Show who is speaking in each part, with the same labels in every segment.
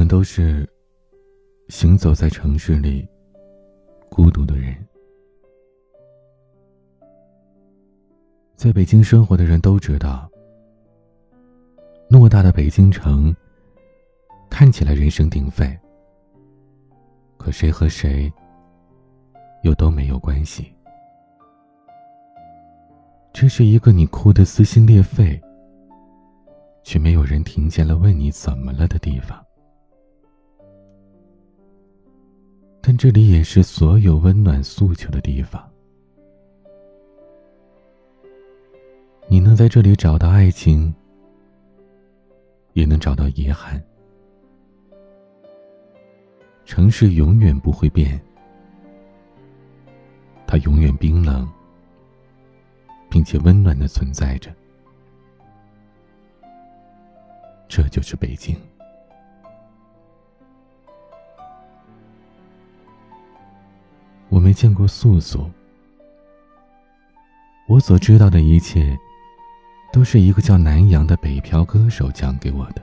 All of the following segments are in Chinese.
Speaker 1: 我们都是行走在城市里孤独的人。在北京生活的人都知道，偌大的北京城看起来人声鼎沸，可谁和谁又都没有关系。这是一个你哭得撕心裂肺，却没有人听见了问你怎么了的地方。但这里也是所有温暖诉求的地方。你能在这里找到爱情，也能找到遗憾。城市永远不会变，它永远冰冷，并且温暖的存在着。这就是北京。没见过素素，我所知道的一切。都是一个叫南阳的北漂歌手讲给我的。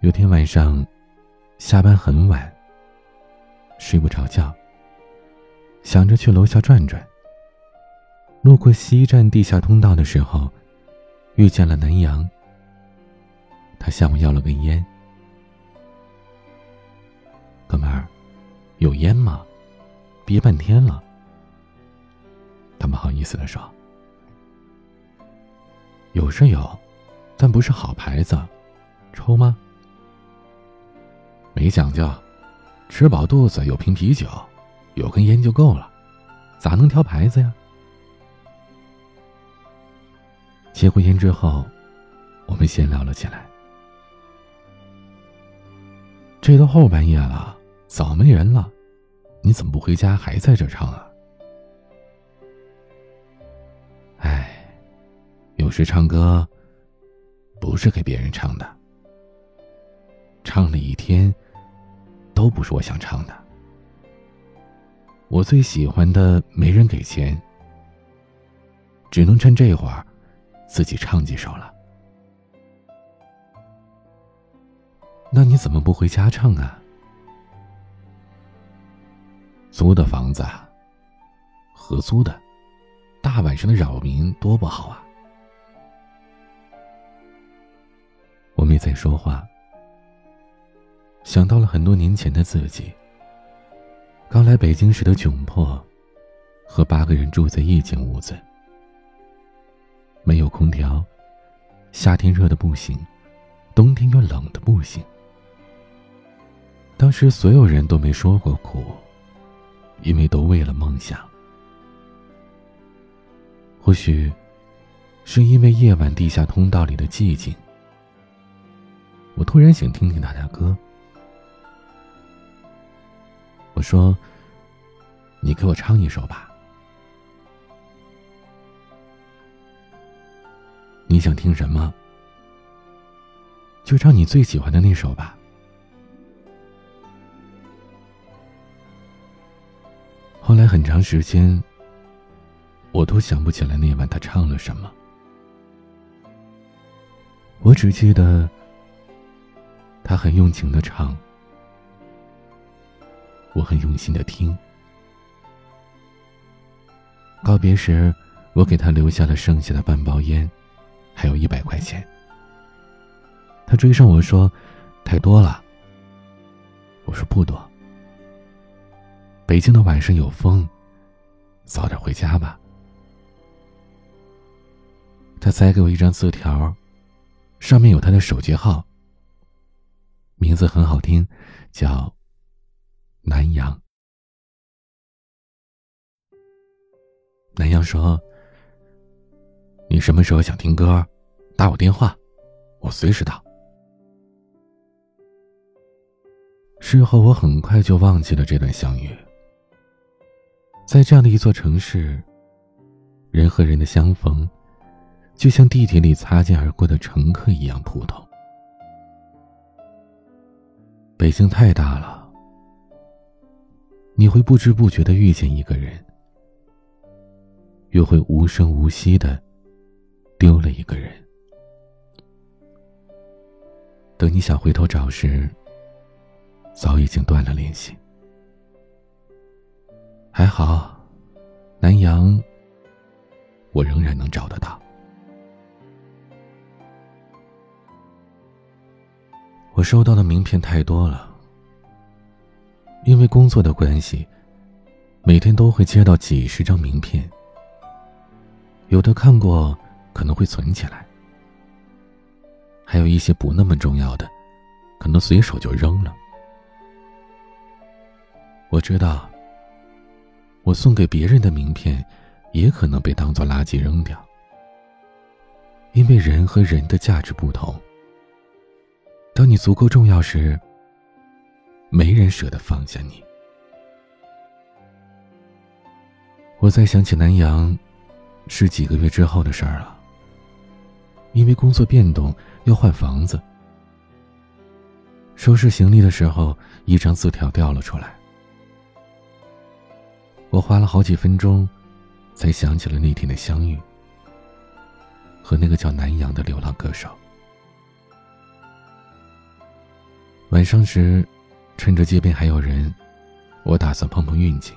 Speaker 1: 有天晚上，下班很晚，睡不着觉，想着去楼下转转。路过西站地下通道的时候，遇见了南阳。他向我要了根烟。哥们儿，有烟吗？憋半天了。他不好意思的说。有是有，但不是好牌子，抽吗？没讲究，吃饱肚子有瓶啤酒，有根烟就够了，咋能挑牌子呀？接过烟之后，我们闲聊了起来。这都后半夜了，早没人了，你怎么不回家，还在这唱啊？哎有时唱歌，不是给别人唱的。唱了一天，都不是我想唱的。我最喜欢的没人给钱，只能趁这会儿，自己唱几首了。那你怎么不回家唱啊？租的房子，合租的，大晚上的扰民多不好啊！我没再说话，想到了很多年前的自己。刚来北京时的窘迫，和八个人住在一间屋子，没有空调，夏天热的不行，冬天又冷的不行。当时所有人都没说过苦，因为都为了梦想。或许，是因为夜晚地下通道里的寂静。我突然想听听他的歌。我说：“你给我唱一首吧。”你想听什么？就唱你最喜欢的那首吧。后来很长时间，我都想不起来那晚他唱了什么。我只记得。他很用情的唱，我很用心的听。告别时，我给他留下了剩下的半包烟，还有一百块钱。他追上我说：“太多了。”我说：“不多。”北京的晚上有风，早点回家吧。他塞给我一张字条，上面有他的手机号。名字很好听，叫南阳。南阳说：“你什么时候想听歌，打我电话，我随时到。”事后我很快就忘记了这段相遇。在这样的一座城市，人和人的相逢，就像地铁里擦肩而过的乘客一样普通。北京太大了，你会不知不觉的遇见一个人，又会无声无息的丢了一个人。等你想回头找时，早已经断了联系。还好，南阳，我仍然能找得到。我收到的名片太多了，因为工作的关系，每天都会接到几十张名片。有的看过，可能会存起来；还有一些不那么重要的，可能随手就扔了。我知道。我送给别人的名片，也可能被当做垃圾扔掉。因为人和人的价值不同。当你足够重要时，没人舍得放下你。我再想起南阳，是几个月之后的事儿了。因为工作变动要换房子，收拾行李的时候，一张字条掉了出来。我花了好几分钟，才想起了那天的相遇，和那个叫南阳的流浪歌手。晚上时，趁着街边还有人，我打算碰碰运气，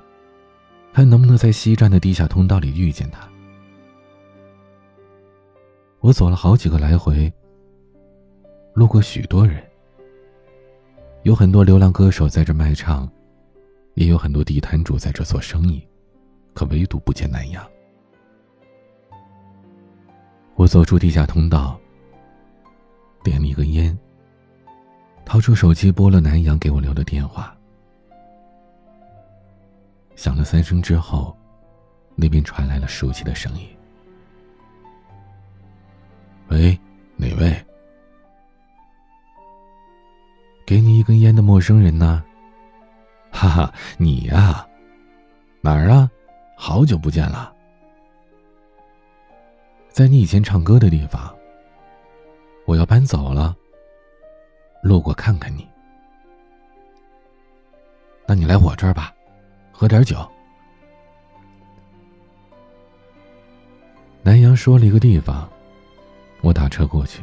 Speaker 1: 看能不能在西站的地下通道里遇见他。我走了好几个来回，路过许多人，有很多流浪歌手在这卖唱。也有很多地摊主在这做生意，可唯独不见南阳。我走出地下通道，点了一根烟，掏出手机拨了南阳给我留的电话。响了三声之后，那边传来了熟悉的声音：“喂，哪位？给你一根烟的陌生人呢？”哈哈，你呀，哪儿啊？好久不见了，在你以前唱歌的地方。我要搬走了，路过看看你。那你来我这儿吧，喝点酒。南阳说了一个地方，我打车过去。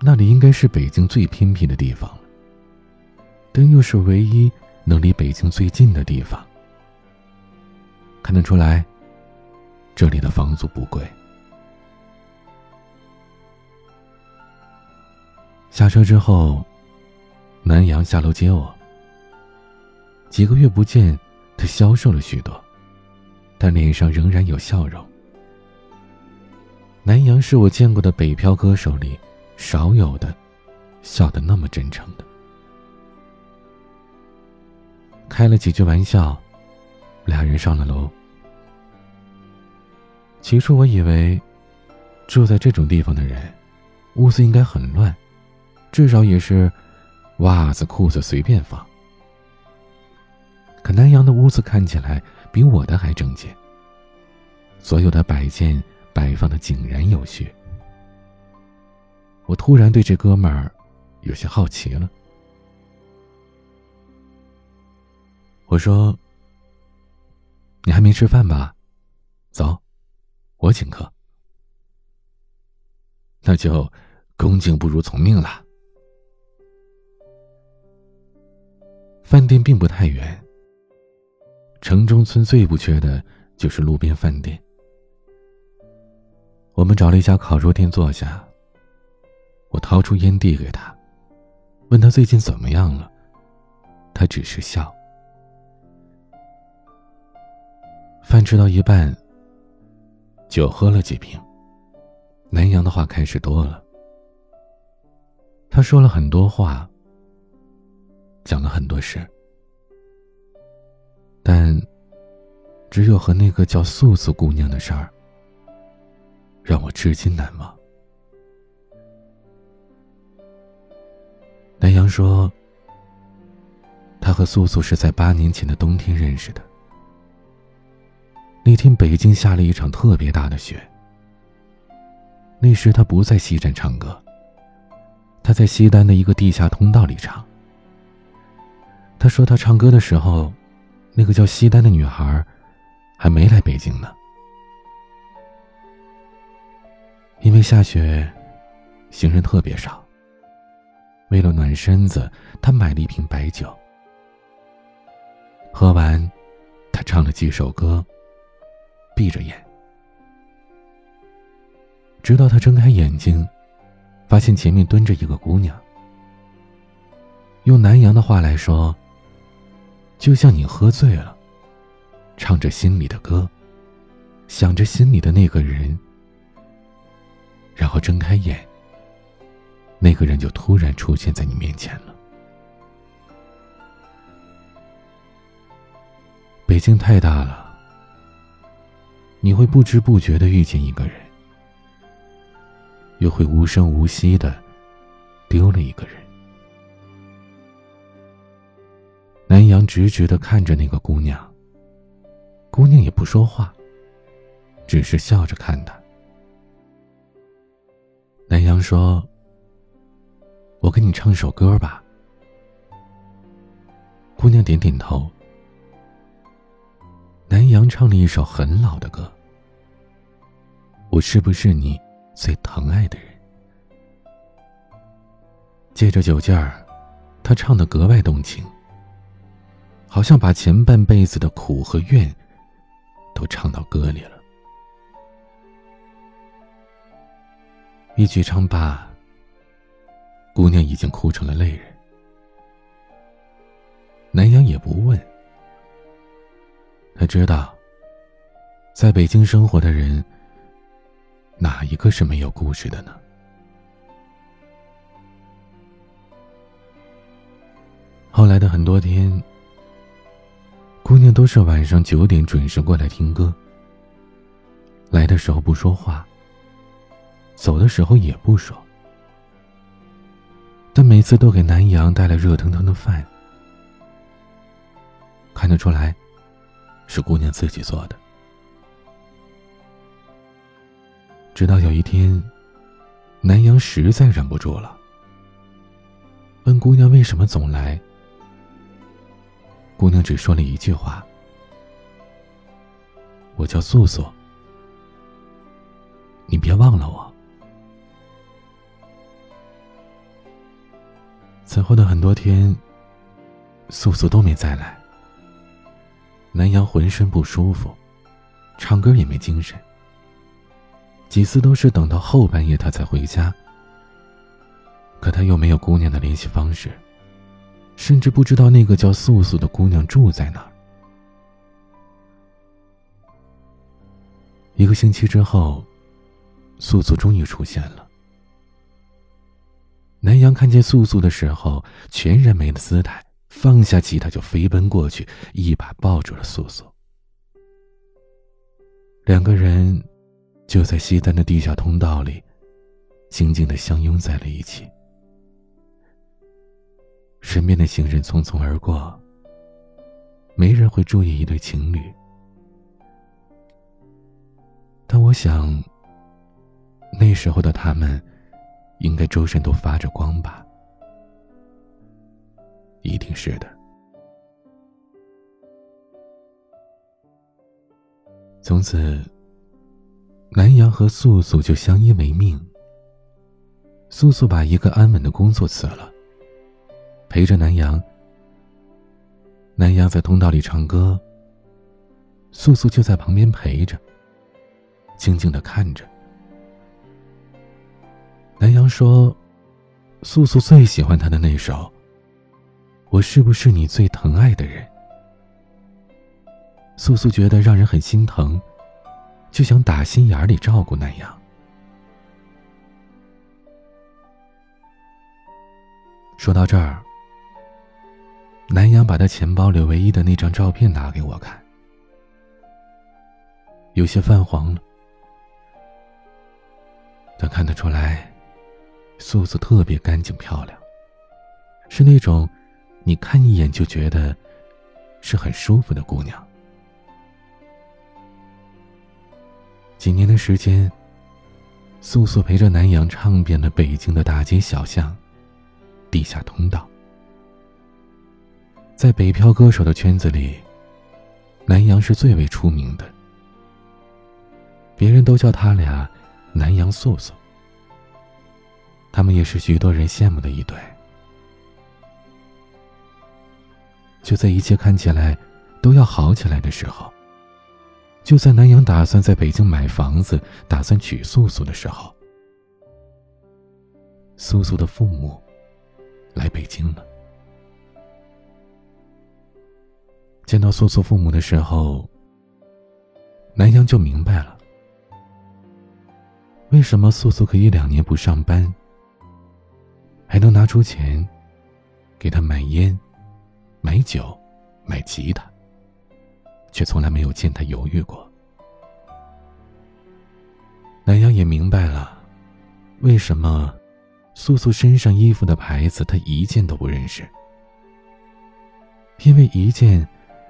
Speaker 1: 那里应该是北京最偏僻的地方。但又是唯一能离北京最近的地方。看得出来，这里的房租不贵。下车之后，南阳下楼接我。几个月不见，他消瘦了许多，但脸上仍然有笑容。南阳是我见过的北漂歌手里少有的笑得那么真诚的。开了几句玩笑，俩人上了楼。起初我以为，住在这种地方的人，屋子应该很乱，至少也是袜子裤子随便放。可南阳的屋子看起来比我的还整洁，所有的摆件摆放的井然有序。我突然对这哥们儿有些好奇了。我说：“你还没吃饭吧？走，我请客。那就恭敬不如从命了。”饭店并不太远。城中村最不缺的就是路边饭店。我们找了一家烤肉店坐下。我掏出烟递给他，问他最近怎么样了。他只是笑。饭吃到一半，酒喝了几瓶。南阳的话开始多了，他说了很多话，讲了很多事，但只有和那个叫素素姑娘的事儿，让我至今难忘。南阳说，他和素素是在八年前的冬天认识的。那天北京下了一场特别大的雪。那时他不在西站唱歌，他在西单的一个地下通道里唱。他说他唱歌的时候，那个叫西单的女孩还没来北京呢。因为下雪，行人特别少，为了暖身子，他买了一瓶白酒。喝完，他唱了几首歌，闭着眼，直到他睁开眼睛，发现前面蹲着一个姑娘。用南阳的话来说，就像你喝醉了，唱着心里的歌，想着心里的那个人，然后睁开眼，那个人就突然出现在你面前了。北京太大了，你会不知不觉的遇见一个人，又会无声无息的丢了一个人。南阳直直的看着那个姑娘。姑娘也不说话，只是笑着看他。南阳说：“我给你唱首歌吧。”姑娘点点头。南阳唱了一首很老的歌。我是不是你最疼爱的人？借着酒劲儿，他唱的格外动情。好像把前半辈子的苦和怨，都唱到歌里了。一曲唱罢，姑娘已经哭成了泪人。南阳也不问，他知道，在北京生活的人，哪一个是没有故事的呢？后来的很多天。姑娘都是晚上九点准时过来听歌。来的时候不说话，走的时候也不说，但每次都给南阳带来热腾腾的饭，看得出来，是姑娘自己做的。直到有一天，南阳实在忍不住了，问姑娘为什么总来。姑娘只说了一句话：“我叫素素，你别忘了我。”此后的很多天，素素都没再来。南阳浑身不舒服，唱歌也没精神。几次都是等到后半夜他才回家，可他又没有姑娘的联系方式。甚至不知道那个叫素素的姑娘住在哪儿。一个星期之后，素素终于出现了。南阳看见素素的时候，全然没了姿态，放下吉他就飞奔过去，一把抱住了素素。两个人就在西单的地下通道里，静静的相拥在了一起。身边的行人匆匆而过，没人会注意一对情侣。但我想，那时候的他们，应该周身都发着光吧？一定是的。从此，南阳和素素就相依为命。素素把一个安稳的工作辞了。陪着南阳，南阳在通道里唱歌。素素就在旁边陪着，静静的看着。南阳说：“素素最喜欢他的那首。我是不是你最疼爱的人？”素素觉得让人很心疼，就想打心眼里照顾南阳。说到这儿。南阳把他钱包里唯一的那张照片拿给我看，有些泛黄了，但看得出来，素素特别干净漂亮，是那种你看一眼就觉得是很舒服的姑娘。几年的时间，素素陪着南阳唱遍了北京的大街小巷、地下通道。在北漂歌手的圈子里，南阳是最为出名的。别人都叫他俩“南阳素素”，他们也是许多人羡慕的一对。就在一切看起来都要好起来的时候，就在南阳打算在北京买房子、打算娶素素的时候，素素的父母来北京了。见到素素父母的时候，南阳就明白了，为什么素素可以两年不上班，还能拿出钱给他买烟。买酒，买吉他，却从来没有见他犹豫过。南阳也明白了，为什么素素身上衣服的牌子他一件都不认识，因为一件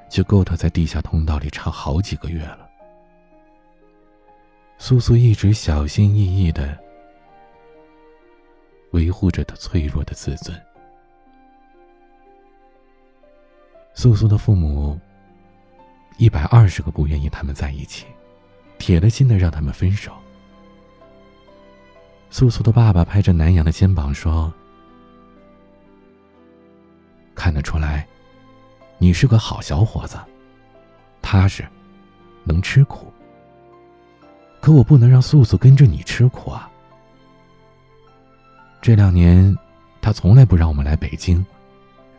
Speaker 1: 就够他在地下通道里唱好几个月了。素素一直小心翼翼的维护着他脆弱的自尊。素素的父母，一百二十个不愿意他们在一起，铁了心的让他们分手。素素的爸爸拍着南阳的肩膀说：“看得出来，你是个好小伙子，踏实，能吃苦。可我不能让素素跟着你吃苦啊。这两年，他从来不让我们来北京。”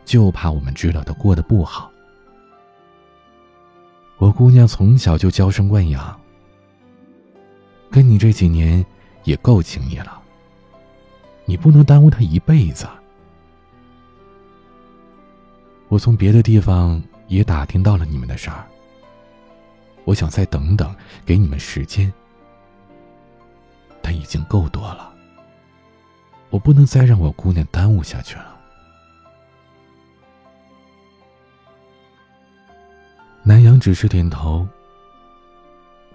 Speaker 1: 就怕我们知道他过得不好。我姑娘从小就娇生惯养，跟你这几年也够情谊了。你不能耽误她一辈子。我从别的地方也打听到了你们的事儿。我想再等等，给你们时间。但已经够多了，我不能再让我姑娘耽误下去了。南阳只是点头，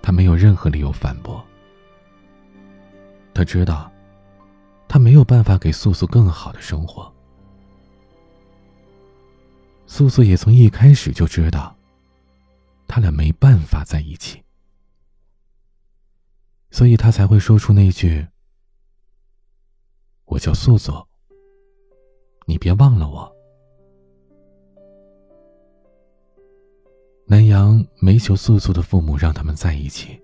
Speaker 1: 他没有任何理由反驳。他知道，他没有办法给素素更好的生活。素素也从一开始就知道，他俩没办法在一起，所以他才会说出那句：“我叫素素，你别忘了我。”南阳没求素素的父母让他们在一起，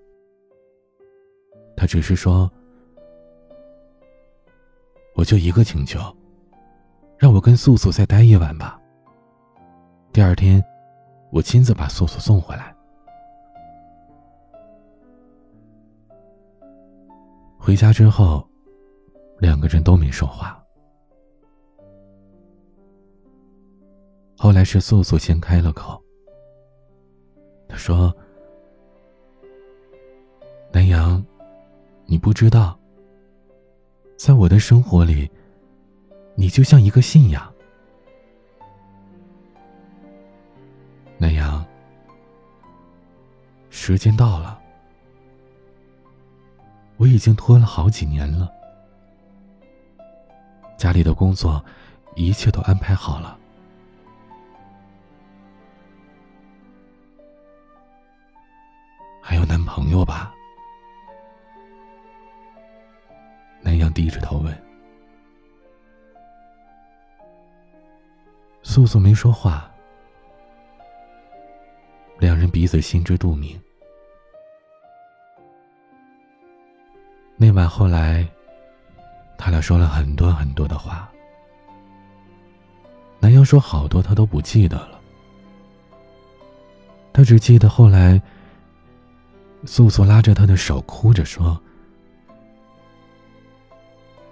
Speaker 1: 他只是说：“我就一个请求，让我跟素素再待一晚吧。第二天，我亲自把素素送回来。”回家之后，两个人都没说话。后来是素素先开了口。他说：“南阳，你不知道，在我的生活里，你就像一个信仰。南阳，时间到了，我已经拖了好几年了，家里的工作，一切都安排好了。”朋友吧？南阳低着头问。素素没说话，两人彼此心知肚明。那晚后来，他俩说了很多很多的话。南阳说好多他都不记得了，他只记得后来。素素拉着他的手，哭着说：“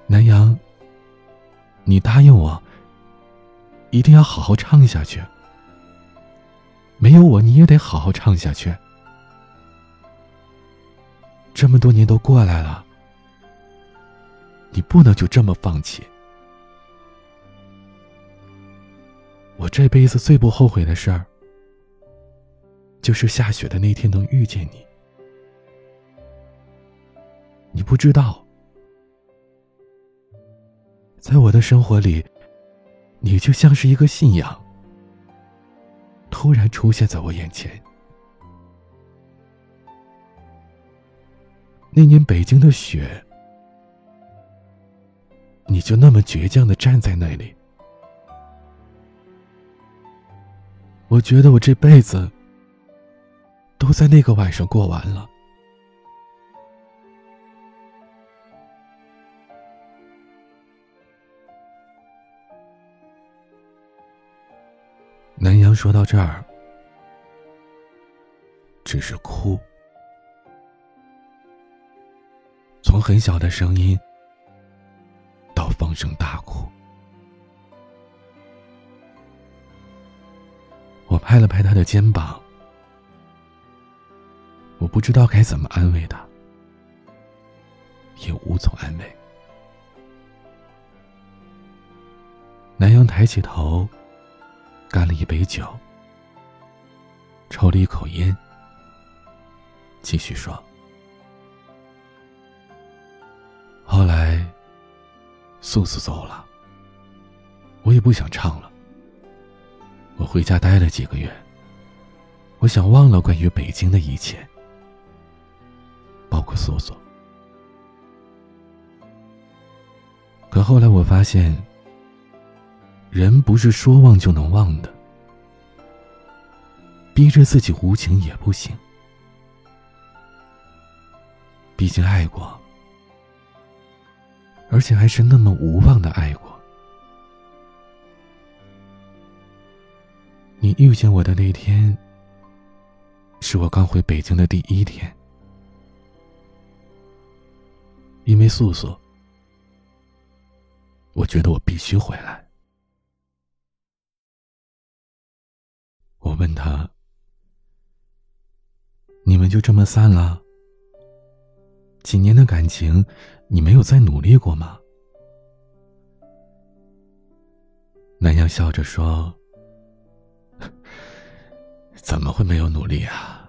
Speaker 1: 南阳，你答应我，一定要好好唱下去。没有我，你也得好好唱下去。这么多年都过来了，你不能就这么放弃。我这辈子最不后悔的事儿，就是下雪的那天能遇见你。”你不知道，在我的生活里，你就像是一个信仰，突然出现在我眼前。那年北京的雪，你就那么倔强的站在那里，我觉得我这辈子都在那个晚上过完了。说到这儿，只是哭，从很小的声音到放声大哭。我拍了拍他的肩膀，我不知道该怎么安慰他，也无从安慰。南阳抬起头。干了一杯酒，抽了一口烟，继续说：“后来，素素走了，我也不想唱了。我回家待了几个月，我想忘了关于北京的一切，包括素素。可后来我发现。”人不是说忘就能忘的，逼着自己无情也不行。毕竟爱过，而且还是那么无望的爱过。你遇见我的那天，是我刚回北京的第一天，因为素素，我觉得我必须回来。我问他：“你们就这么散了？几年的感情，你没有再努力过吗？”南阳笑着说：“怎么会没有努力啊？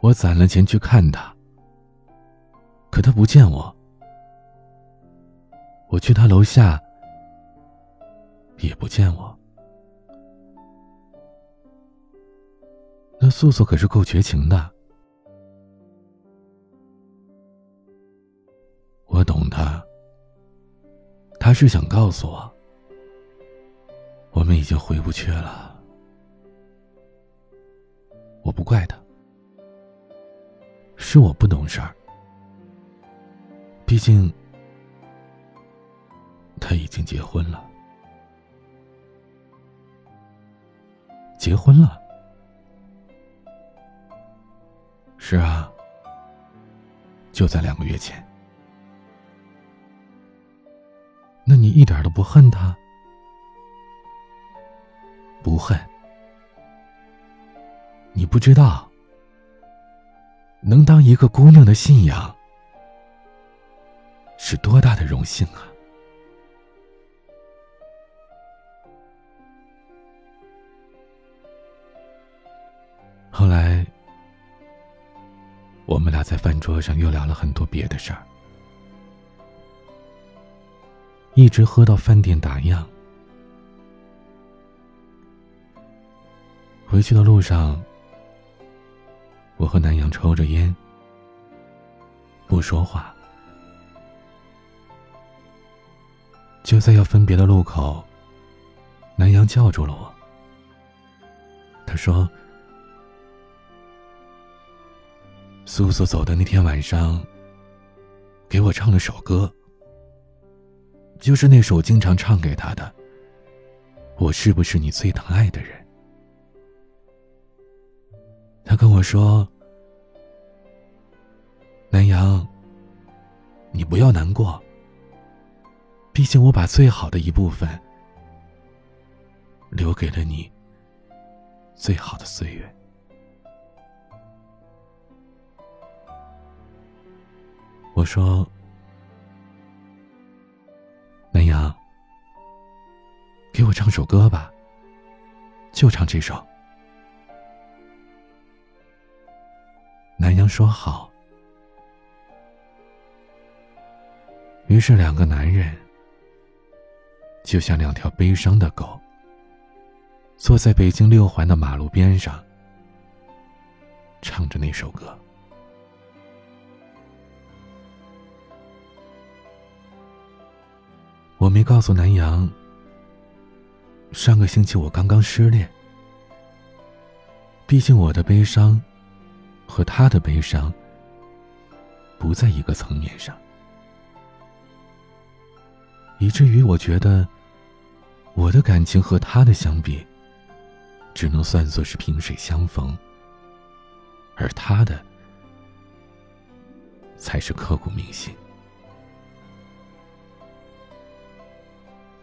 Speaker 1: 我攒了钱去看他，可他不见我。我去他楼下，也不见我。”那素素可是够绝情的，我懂他。他是想告诉我，我们已经回不去了。我不怪他，是我不懂事儿。毕竟他已经结婚了，结婚了。是啊，就在两个月前。那你一点都不恨他？不恨。你不知道，能当一个姑娘的信仰，是多大的荣幸啊！后来。我们俩在饭桌上又聊了很多别的事儿，一直喝到饭店打烊。回去的路上，我和南阳抽着烟，不说话。就在要分别的路口，南阳叫住了我。他说。苏苏走的那天晚上，给我唱了首歌，就是那首经常唱给他的。我是不是你最疼爱的人？他跟我说：“南阳，你不要难过。毕竟我把最好的一部分留给了你，最好的岁月。”我说：“南阳，给我唱首歌吧，就唱这首。”南阳说：“好。”于是，两个男人就像两条悲伤的狗，坐在北京六环的马路边上，唱着那首歌。我没告诉南阳。上个星期我刚刚失恋，毕竟我的悲伤和他的悲伤不在一个层面上，以至于我觉得我的感情和他的相比，只能算作是萍水相逢，而他的才是刻骨铭心。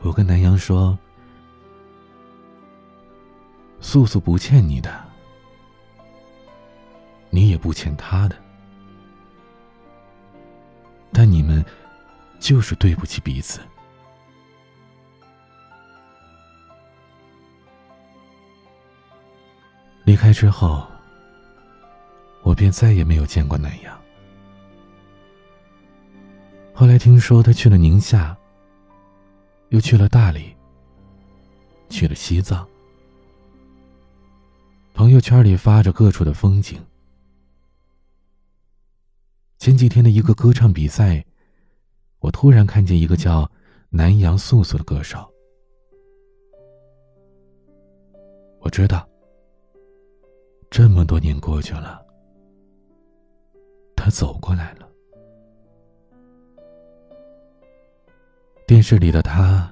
Speaker 1: 我跟南阳说：“素素不欠你的，你也不欠他的，但你们就是对不起彼此。”离开之后，我便再也没有见过南阳。后来听说他去了宁夏。又去了大理，去了西藏。朋友圈里发着各处的风景。前几天的一个歌唱比赛，我突然看见一个叫南阳素素的歌手。我知道，这么多年过去了，他走过来了。电视里的他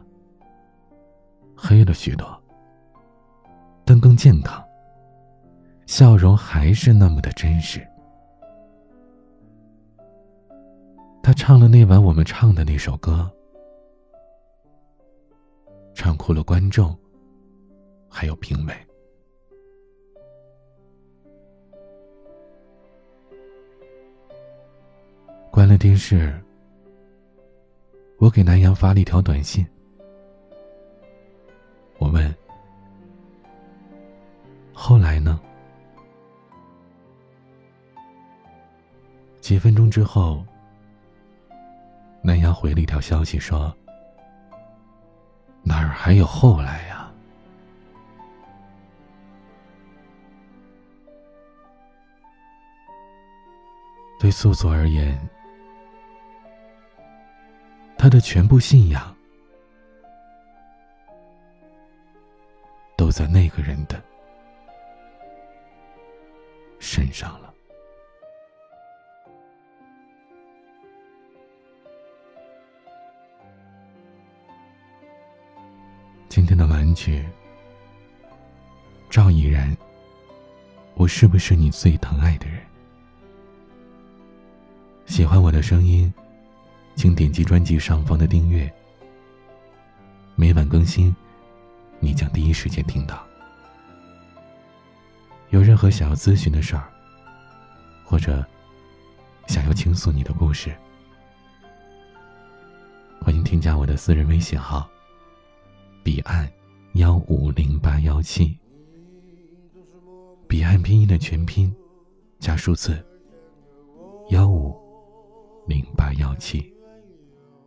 Speaker 1: 黑了许多，但更健康。笑容还是那么的真实。他唱了那晚我们唱的那首歌，唱哭了观众，还有评委。关了电视。我给南阳发了一条短信，我问：“后来呢？”几分钟之后，南阳回了一条消息说：“哪儿还有后来呀？”对素素而言。他的全部信仰都在那个人的身上了。今天的玩具，赵怡然，我是不是你最疼爱的人？喜欢我的声音。请点击专辑上方的订阅，每晚更新，你将第一时间听到。有任何想要咨询的事儿，或者想要倾诉你的故事，欢迎添加我的私人微信号：彼岸幺五零八幺七。彼岸拼音的全拼加数字幺五零八幺七。